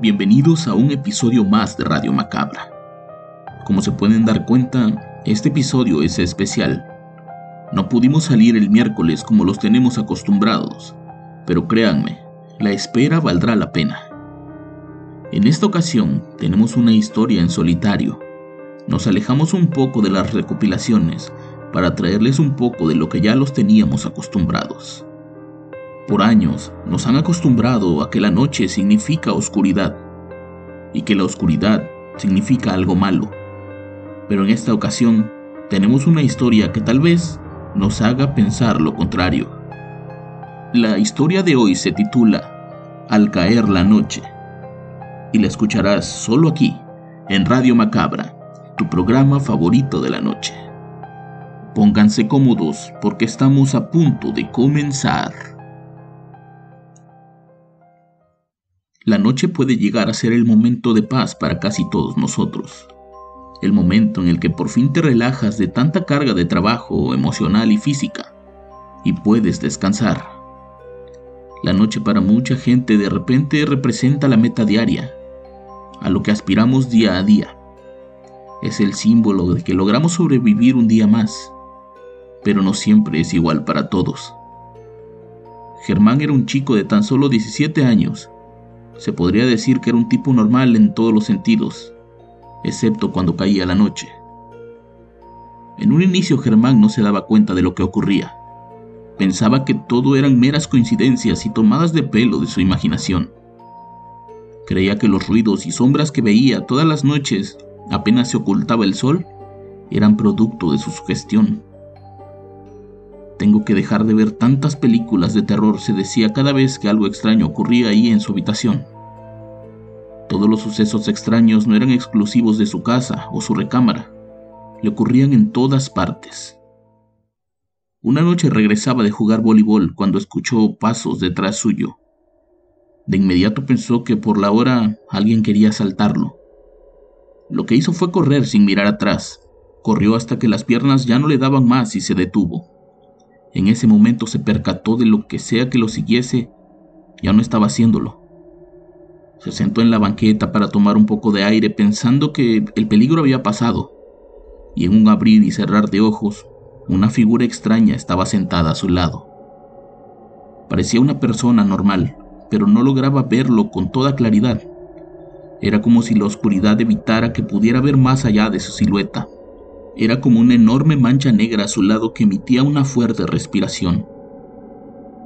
Bienvenidos a un episodio más de Radio Macabra. Como se pueden dar cuenta, este episodio es especial. No pudimos salir el miércoles como los tenemos acostumbrados, pero créanme, la espera valdrá la pena. En esta ocasión tenemos una historia en solitario. Nos alejamos un poco de las recopilaciones para traerles un poco de lo que ya los teníamos acostumbrados. Por años nos han acostumbrado a que la noche significa oscuridad y que la oscuridad significa algo malo. Pero en esta ocasión tenemos una historia que tal vez nos haga pensar lo contrario. La historia de hoy se titula Al caer la noche y la escucharás solo aquí, en Radio Macabra, tu programa favorito de la noche. Pónganse cómodos porque estamos a punto de comenzar. La noche puede llegar a ser el momento de paz para casi todos nosotros. El momento en el que por fin te relajas de tanta carga de trabajo emocional y física y puedes descansar. La noche para mucha gente de repente representa la meta diaria, a lo que aspiramos día a día. Es el símbolo de que logramos sobrevivir un día más, pero no siempre es igual para todos. Germán era un chico de tan solo 17 años. Se podría decir que era un tipo normal en todos los sentidos, excepto cuando caía la noche. En un inicio Germán no se daba cuenta de lo que ocurría. Pensaba que todo eran meras coincidencias y tomadas de pelo de su imaginación. Creía que los ruidos y sombras que veía todas las noches, apenas se ocultaba el sol, eran producto de su sugestión. Tengo que dejar de ver tantas películas de terror, se decía cada vez que algo extraño ocurría ahí en su habitación. Todos los sucesos extraños no eran exclusivos de su casa o su recámara, le ocurrían en todas partes. Una noche regresaba de jugar voleibol cuando escuchó pasos detrás suyo. De inmediato pensó que por la hora alguien quería asaltarlo. Lo que hizo fue correr sin mirar atrás. Corrió hasta que las piernas ya no le daban más y se detuvo. En ese momento se percató de lo que sea que lo siguiese, ya no estaba haciéndolo. Se sentó en la banqueta para tomar un poco de aire pensando que el peligro había pasado, y en un abrir y cerrar de ojos una figura extraña estaba sentada a su lado. Parecía una persona normal, pero no lograba verlo con toda claridad. Era como si la oscuridad evitara que pudiera ver más allá de su silueta. Era como una enorme mancha negra a su lado que emitía una fuerte respiración.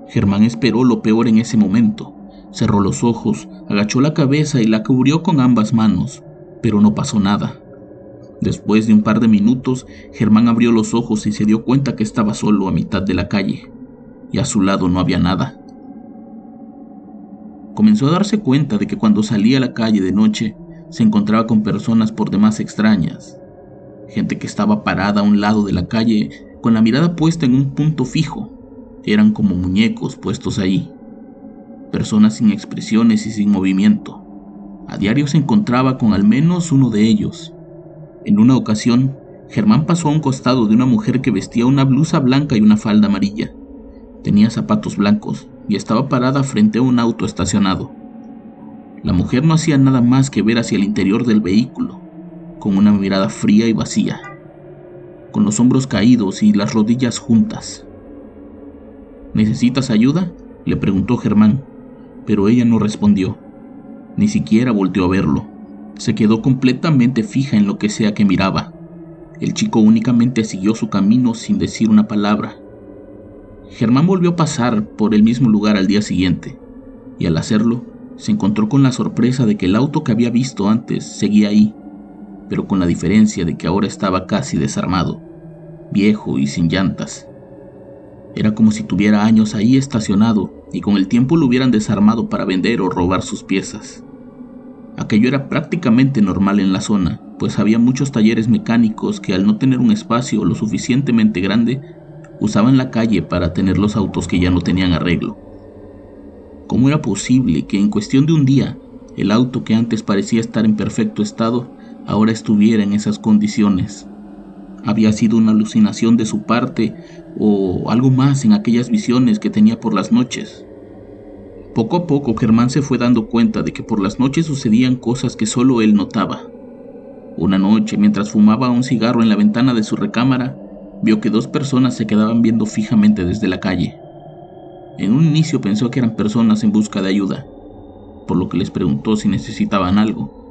Germán esperó lo peor en ese momento. Cerró los ojos, agachó la cabeza y la cubrió con ambas manos, pero no pasó nada. Después de un par de minutos, Germán abrió los ojos y se dio cuenta que estaba solo a mitad de la calle, y a su lado no había nada. Comenzó a darse cuenta de que cuando salía a la calle de noche, se encontraba con personas por demás extrañas, gente que estaba parada a un lado de la calle con la mirada puesta en un punto fijo. Eran como muñecos puestos ahí, personas sin expresiones y sin movimiento. A diario se encontraba con al menos uno de ellos, en una ocasión, Germán pasó a un costado de una mujer que vestía una blusa blanca y una falda amarilla. Tenía zapatos blancos y estaba parada frente a un auto estacionado. La mujer no hacía nada más que ver hacia el interior del vehículo, con una mirada fría y vacía, con los hombros caídos y las rodillas juntas. ¿Necesitas ayuda? le preguntó Germán, pero ella no respondió, ni siquiera volteó a verlo. Se quedó completamente fija en lo que sea que miraba. El chico únicamente siguió su camino sin decir una palabra. Germán volvió a pasar por el mismo lugar al día siguiente, y al hacerlo, se encontró con la sorpresa de que el auto que había visto antes seguía ahí, pero con la diferencia de que ahora estaba casi desarmado, viejo y sin llantas. Era como si tuviera años ahí estacionado y con el tiempo lo hubieran desarmado para vender o robar sus piezas. Aquello era prácticamente normal en la zona, pues había muchos talleres mecánicos que al no tener un espacio lo suficientemente grande, usaban la calle para tener los autos que ya no tenían arreglo. ¿Cómo era posible que en cuestión de un día el auto que antes parecía estar en perfecto estado ahora estuviera en esas condiciones? ¿Había sido una alucinación de su parte o algo más en aquellas visiones que tenía por las noches? Poco a poco Germán se fue dando cuenta de que por las noches sucedían cosas que solo él notaba. Una noche, mientras fumaba un cigarro en la ventana de su recámara, vio que dos personas se quedaban viendo fijamente desde la calle. En un inicio pensó que eran personas en busca de ayuda, por lo que les preguntó si necesitaban algo,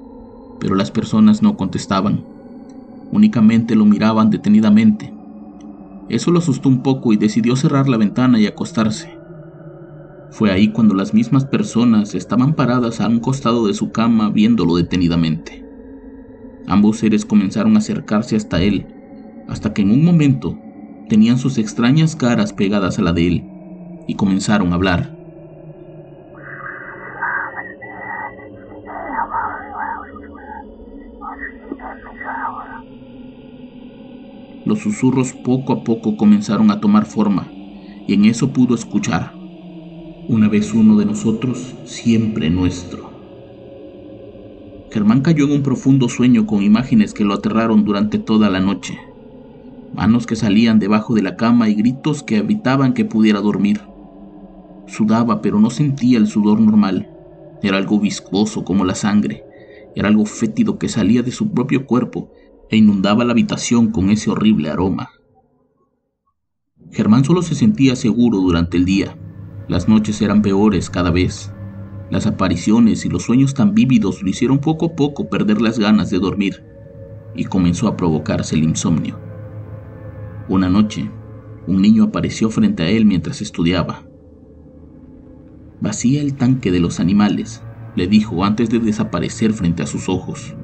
pero las personas no contestaban, únicamente lo miraban detenidamente. Eso lo asustó un poco y decidió cerrar la ventana y acostarse. Fue ahí cuando las mismas personas estaban paradas a un costado de su cama viéndolo detenidamente. Ambos seres comenzaron a acercarse hasta él, hasta que en un momento tenían sus extrañas caras pegadas a la de él y comenzaron a hablar. Los susurros poco a poco comenzaron a tomar forma y en eso pudo escuchar una vez uno de nosotros, siempre nuestro. Germán cayó en un profundo sueño con imágenes que lo aterraron durante toda la noche. Manos que salían debajo de la cama y gritos que evitaban que pudiera dormir. Sudaba, pero no sentía el sudor normal. Era algo viscoso como la sangre. Era algo fétido que salía de su propio cuerpo e inundaba la habitación con ese horrible aroma. Germán solo se sentía seguro durante el día, las noches eran peores cada vez. Las apariciones y los sueños tan vívidos lo hicieron poco a poco perder las ganas de dormir y comenzó a provocarse el insomnio. Una noche, un niño apareció frente a él mientras estudiaba. Vacía el tanque de los animales, le dijo antes de desaparecer frente a sus ojos.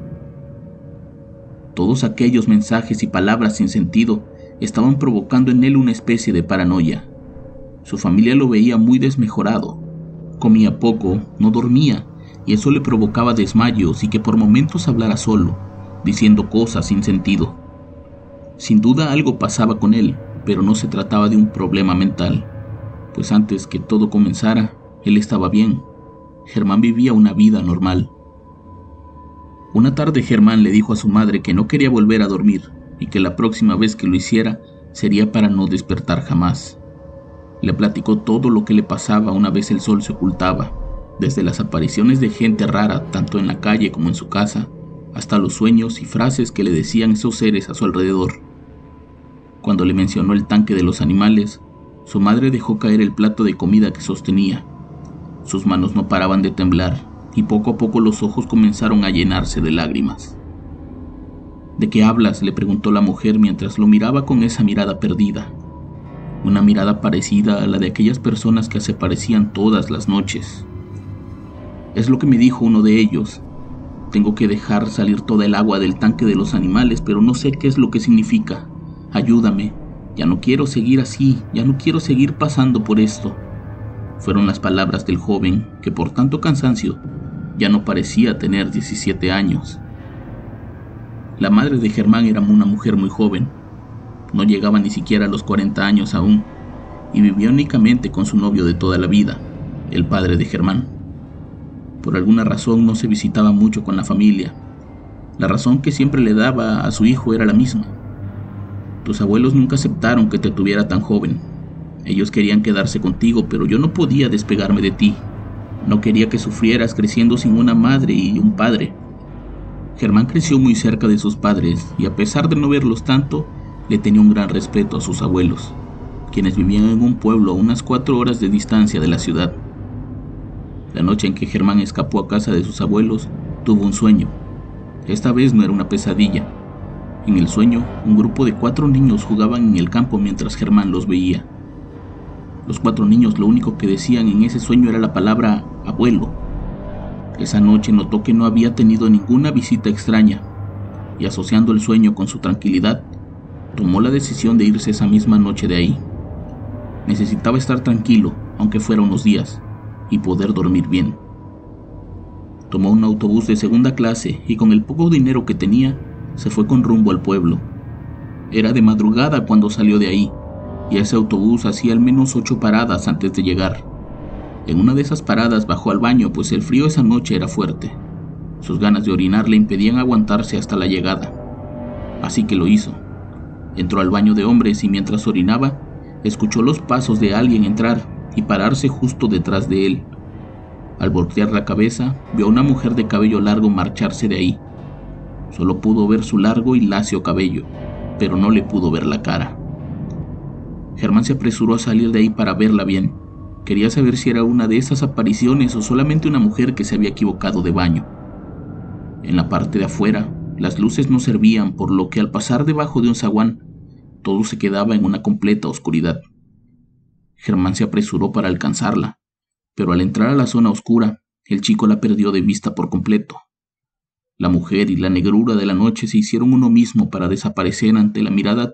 Todos aquellos mensajes y palabras sin sentido estaban provocando en él una especie de paranoia. Su familia lo veía muy desmejorado. Comía poco, no dormía, y eso le provocaba desmayos y que por momentos hablara solo, diciendo cosas sin sentido. Sin duda algo pasaba con él, pero no se trataba de un problema mental, pues antes que todo comenzara, él estaba bien. Germán vivía una vida normal. Una tarde Germán le dijo a su madre que no quería volver a dormir y que la próxima vez que lo hiciera sería para no despertar jamás. Le platicó todo lo que le pasaba una vez el sol se ocultaba, desde las apariciones de gente rara tanto en la calle como en su casa, hasta los sueños y frases que le decían esos seres a su alrededor. Cuando le mencionó el tanque de los animales, su madre dejó caer el plato de comida que sostenía. Sus manos no paraban de temblar y poco a poco los ojos comenzaron a llenarse de lágrimas. ¿De qué hablas? le preguntó la mujer mientras lo miraba con esa mirada perdida una mirada parecida a la de aquellas personas que se parecían todas las noches. Es lo que me dijo uno de ellos. Tengo que dejar salir toda el agua del tanque de los animales, pero no sé qué es lo que significa. Ayúdame. Ya no quiero seguir así, ya no quiero seguir pasando por esto. Fueron las palabras del joven, que por tanto cansancio ya no parecía tener 17 años. La madre de Germán era una mujer muy joven, no llegaba ni siquiera a los 40 años aún y vivía únicamente con su novio de toda la vida, el padre de Germán. Por alguna razón no se visitaba mucho con la familia. La razón que siempre le daba a su hijo era la misma. Tus abuelos nunca aceptaron que te tuviera tan joven. Ellos querían quedarse contigo, pero yo no podía despegarme de ti. No quería que sufrieras creciendo sin una madre y un padre. Germán creció muy cerca de sus padres y a pesar de no verlos tanto, le tenía un gran respeto a sus abuelos, quienes vivían en un pueblo a unas cuatro horas de distancia de la ciudad. La noche en que Germán escapó a casa de sus abuelos, tuvo un sueño. Esta vez no era una pesadilla. En el sueño, un grupo de cuatro niños jugaban en el campo mientras Germán los veía. Los cuatro niños lo único que decían en ese sueño era la palabra abuelo. Esa noche notó que no había tenido ninguna visita extraña, y asociando el sueño con su tranquilidad, tomó la decisión de irse esa misma noche de ahí. Necesitaba estar tranquilo, aunque fuera unos días, y poder dormir bien. Tomó un autobús de segunda clase y con el poco dinero que tenía, se fue con rumbo al pueblo. Era de madrugada cuando salió de ahí, y ese autobús hacía al menos ocho paradas antes de llegar. En una de esas paradas bajó al baño, pues el frío esa noche era fuerte. Sus ganas de orinar le impedían aguantarse hasta la llegada. Así que lo hizo. Entró al baño de hombres y mientras orinaba, escuchó los pasos de alguien entrar y pararse justo detrás de él. Al voltear la cabeza, vio a una mujer de cabello largo marcharse de ahí. Solo pudo ver su largo y lacio cabello, pero no le pudo ver la cara. Germán se apresuró a salir de ahí para verla bien. Quería saber si era una de esas apariciones o solamente una mujer que se había equivocado de baño. En la parte de afuera, las luces no servían, por lo que al pasar debajo de un zaguán, todo se quedaba en una completa oscuridad. Germán se apresuró para alcanzarla, pero al entrar a la zona oscura, el chico la perdió de vista por completo. La mujer y la negrura de la noche se hicieron uno mismo para desaparecer ante la mirada.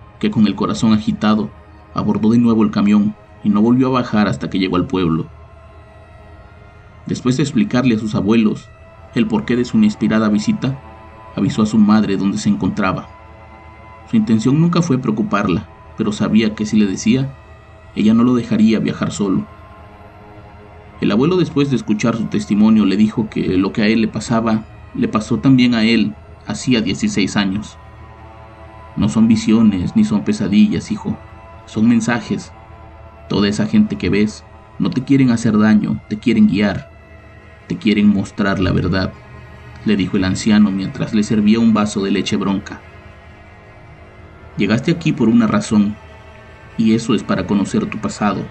que con el corazón agitado abordó de nuevo el camión y no volvió a bajar hasta que llegó al pueblo. Después de explicarle a sus abuelos el porqué de su inesperada visita, avisó a su madre dónde se encontraba. Su intención nunca fue preocuparla, pero sabía que si le decía, ella no lo dejaría viajar solo. El abuelo después de escuchar su testimonio le dijo que lo que a él le pasaba, le pasó también a él hacía 16 años. No son visiones ni son pesadillas, hijo. Son mensajes. Toda esa gente que ves no te quieren hacer daño, te quieren guiar, te quieren mostrar la verdad, le dijo el anciano mientras le servía un vaso de leche bronca. Llegaste aquí por una razón, y eso es para conocer tu pasado,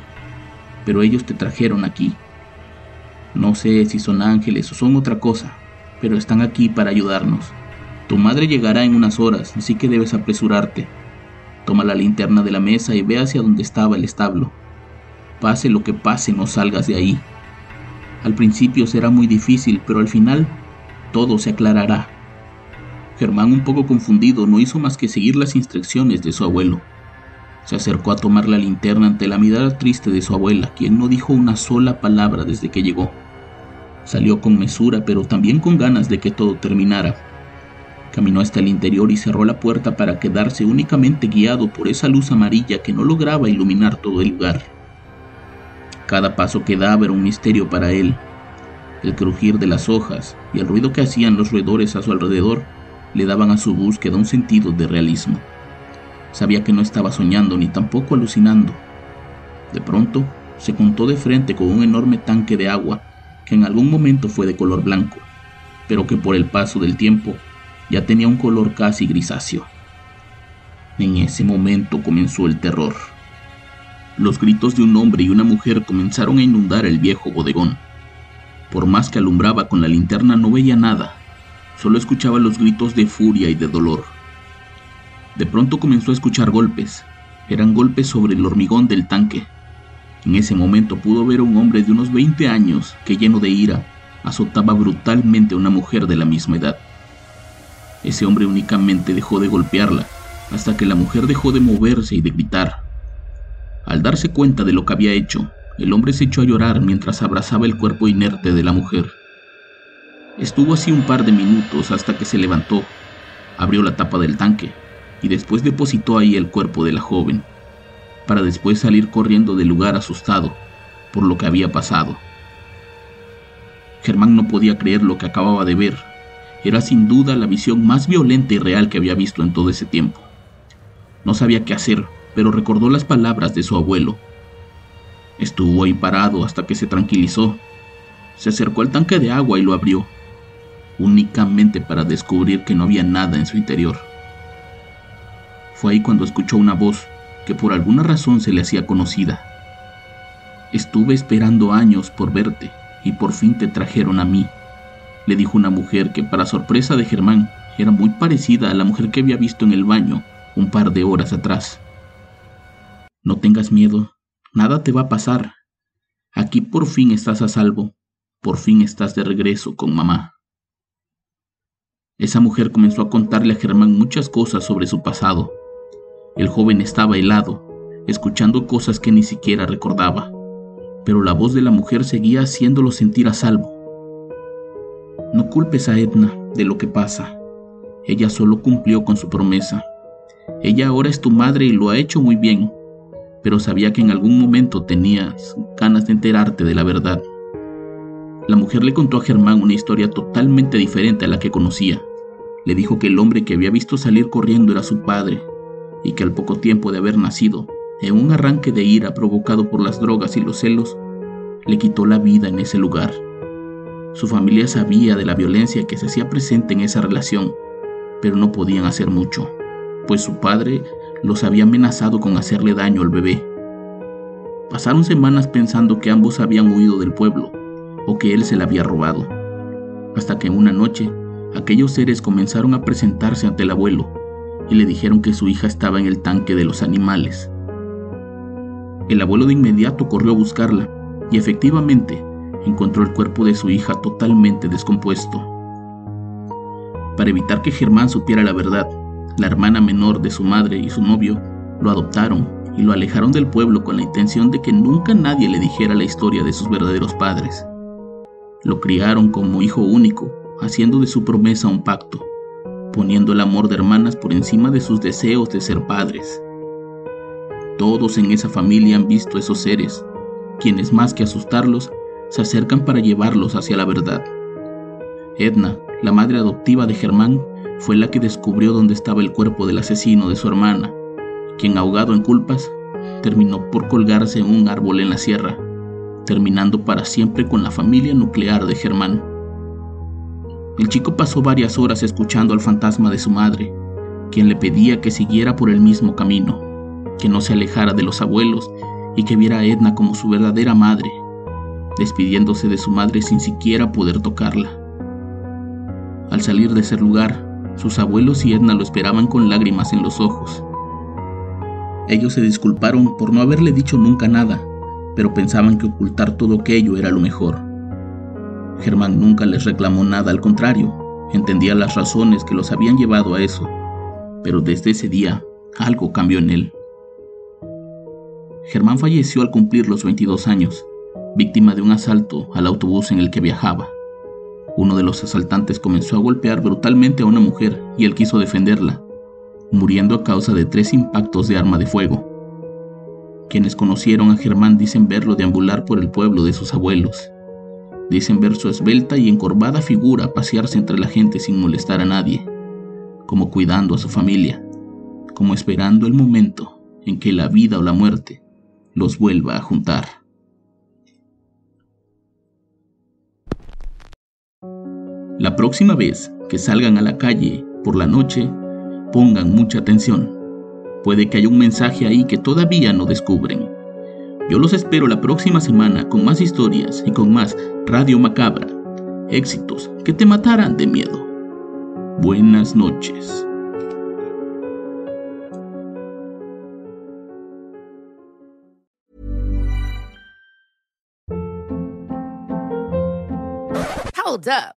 pero ellos te trajeron aquí. No sé si son ángeles o son otra cosa, pero están aquí para ayudarnos. Tu madre llegará en unas horas, así que debes apresurarte. Toma la linterna de la mesa y ve hacia donde estaba el establo. Pase lo que pase, no salgas de ahí. Al principio será muy difícil, pero al final todo se aclarará. Germán, un poco confundido, no hizo más que seguir las instrucciones de su abuelo. Se acercó a tomar la linterna ante la mirada triste de su abuela, quien no dijo una sola palabra desde que llegó. Salió con mesura, pero también con ganas de que todo terminara. Caminó hasta el interior y cerró la puerta para quedarse únicamente guiado por esa luz amarilla que no lograba iluminar todo el lugar. Cada paso que daba era un misterio para él. El crujir de las hojas y el ruido que hacían los roedores a su alrededor le daban a su búsqueda un sentido de realismo. Sabía que no estaba soñando ni tampoco alucinando. De pronto, se contó de frente con un enorme tanque de agua que en algún momento fue de color blanco, pero que por el paso del tiempo ya tenía un color casi grisáceo. En ese momento comenzó el terror. Los gritos de un hombre y una mujer comenzaron a inundar el viejo bodegón. Por más que alumbraba con la linterna no veía nada, solo escuchaba los gritos de furia y de dolor. De pronto comenzó a escuchar golpes. Eran golpes sobre el hormigón del tanque. En ese momento pudo ver a un hombre de unos 20 años que lleno de ira azotaba brutalmente a una mujer de la misma edad. Ese hombre únicamente dejó de golpearla hasta que la mujer dejó de moverse y de gritar. Al darse cuenta de lo que había hecho, el hombre se echó a llorar mientras abrazaba el cuerpo inerte de la mujer. Estuvo así un par de minutos hasta que se levantó, abrió la tapa del tanque y después depositó ahí el cuerpo de la joven, para después salir corriendo del lugar asustado por lo que había pasado. Germán no podía creer lo que acababa de ver era sin duda la visión más violenta y real que había visto en todo ese tiempo. No sabía qué hacer, pero recordó las palabras de su abuelo, Estuvo ahí parado hasta que se tranquilizó. Se acercó al tanque de agua y lo abrió, únicamente para descubrir que no había nada en su interior. Fue ahí cuando escuchó una voz que por alguna razón se le hacía conocida. Estuve esperando años por verte y por fin te trajeron a mí, le dijo una mujer que para sorpresa de Germán era muy parecida a la mujer que había visto en el baño un par de horas atrás. No tengas miedo, nada te va a pasar. Aquí por fin estás a salvo, por fin estás de regreso con mamá. Esa mujer comenzó a contarle a Germán muchas cosas sobre su pasado. El joven estaba helado, escuchando cosas que ni siquiera recordaba, pero la voz de la mujer seguía haciéndolo sentir a salvo. Culpes a Edna de lo que pasa. Ella solo cumplió con su promesa. Ella ahora es tu madre y lo ha hecho muy bien, pero sabía que en algún momento tenías ganas de enterarte de la verdad. La mujer le contó a Germán una historia totalmente diferente a la que conocía. Le dijo que el hombre que había visto salir corriendo era su padre y que al poco tiempo de haber nacido, en un arranque de ira provocado por las drogas y los celos, le quitó la vida en ese lugar. Su familia sabía de la violencia que se hacía presente en esa relación, pero no podían hacer mucho, pues su padre los había amenazado con hacerle daño al bebé. Pasaron semanas pensando que ambos habían huido del pueblo o que él se la había robado, hasta que una noche aquellos seres comenzaron a presentarse ante el abuelo y le dijeron que su hija estaba en el tanque de los animales. El abuelo de inmediato corrió a buscarla y efectivamente encontró el cuerpo de su hija totalmente descompuesto. Para evitar que Germán supiera la verdad, la hermana menor de su madre y su novio lo adoptaron y lo alejaron del pueblo con la intención de que nunca nadie le dijera la historia de sus verdaderos padres. Lo criaron como hijo único, haciendo de su promesa un pacto, poniendo el amor de hermanas por encima de sus deseos de ser padres. Todos en esa familia han visto esos seres, quienes más que asustarlos, se acercan para llevarlos hacia la verdad. Edna, la madre adoptiva de Germán, fue la que descubrió dónde estaba el cuerpo del asesino de su hermana, quien ahogado en culpas, terminó por colgarse en un árbol en la sierra, terminando para siempre con la familia nuclear de Germán. El chico pasó varias horas escuchando al fantasma de su madre, quien le pedía que siguiera por el mismo camino, que no se alejara de los abuelos y que viera a Edna como su verdadera madre, despidiéndose de su madre sin siquiera poder tocarla. Al salir de ese lugar, sus abuelos y Edna lo esperaban con lágrimas en los ojos. Ellos se disculparon por no haberle dicho nunca nada, pero pensaban que ocultar todo aquello era lo mejor. Germán nunca les reclamó nada, al contrario, entendía las razones que los habían llevado a eso, pero desde ese día algo cambió en él. Germán falleció al cumplir los 22 años, víctima de un asalto al autobús en el que viajaba. Uno de los asaltantes comenzó a golpear brutalmente a una mujer y él quiso defenderla, muriendo a causa de tres impactos de arma de fuego. Quienes conocieron a Germán dicen verlo deambular por el pueblo de sus abuelos. Dicen ver su esbelta y encorvada figura pasearse entre la gente sin molestar a nadie, como cuidando a su familia, como esperando el momento en que la vida o la muerte los vuelva a juntar. La próxima vez que salgan a la calle por la noche, pongan mucha atención. Puede que haya un mensaje ahí que todavía no descubren. Yo los espero la próxima semana con más historias y con más Radio Macabra. Éxitos que te matarán de miedo. Buenas noches. Hold up.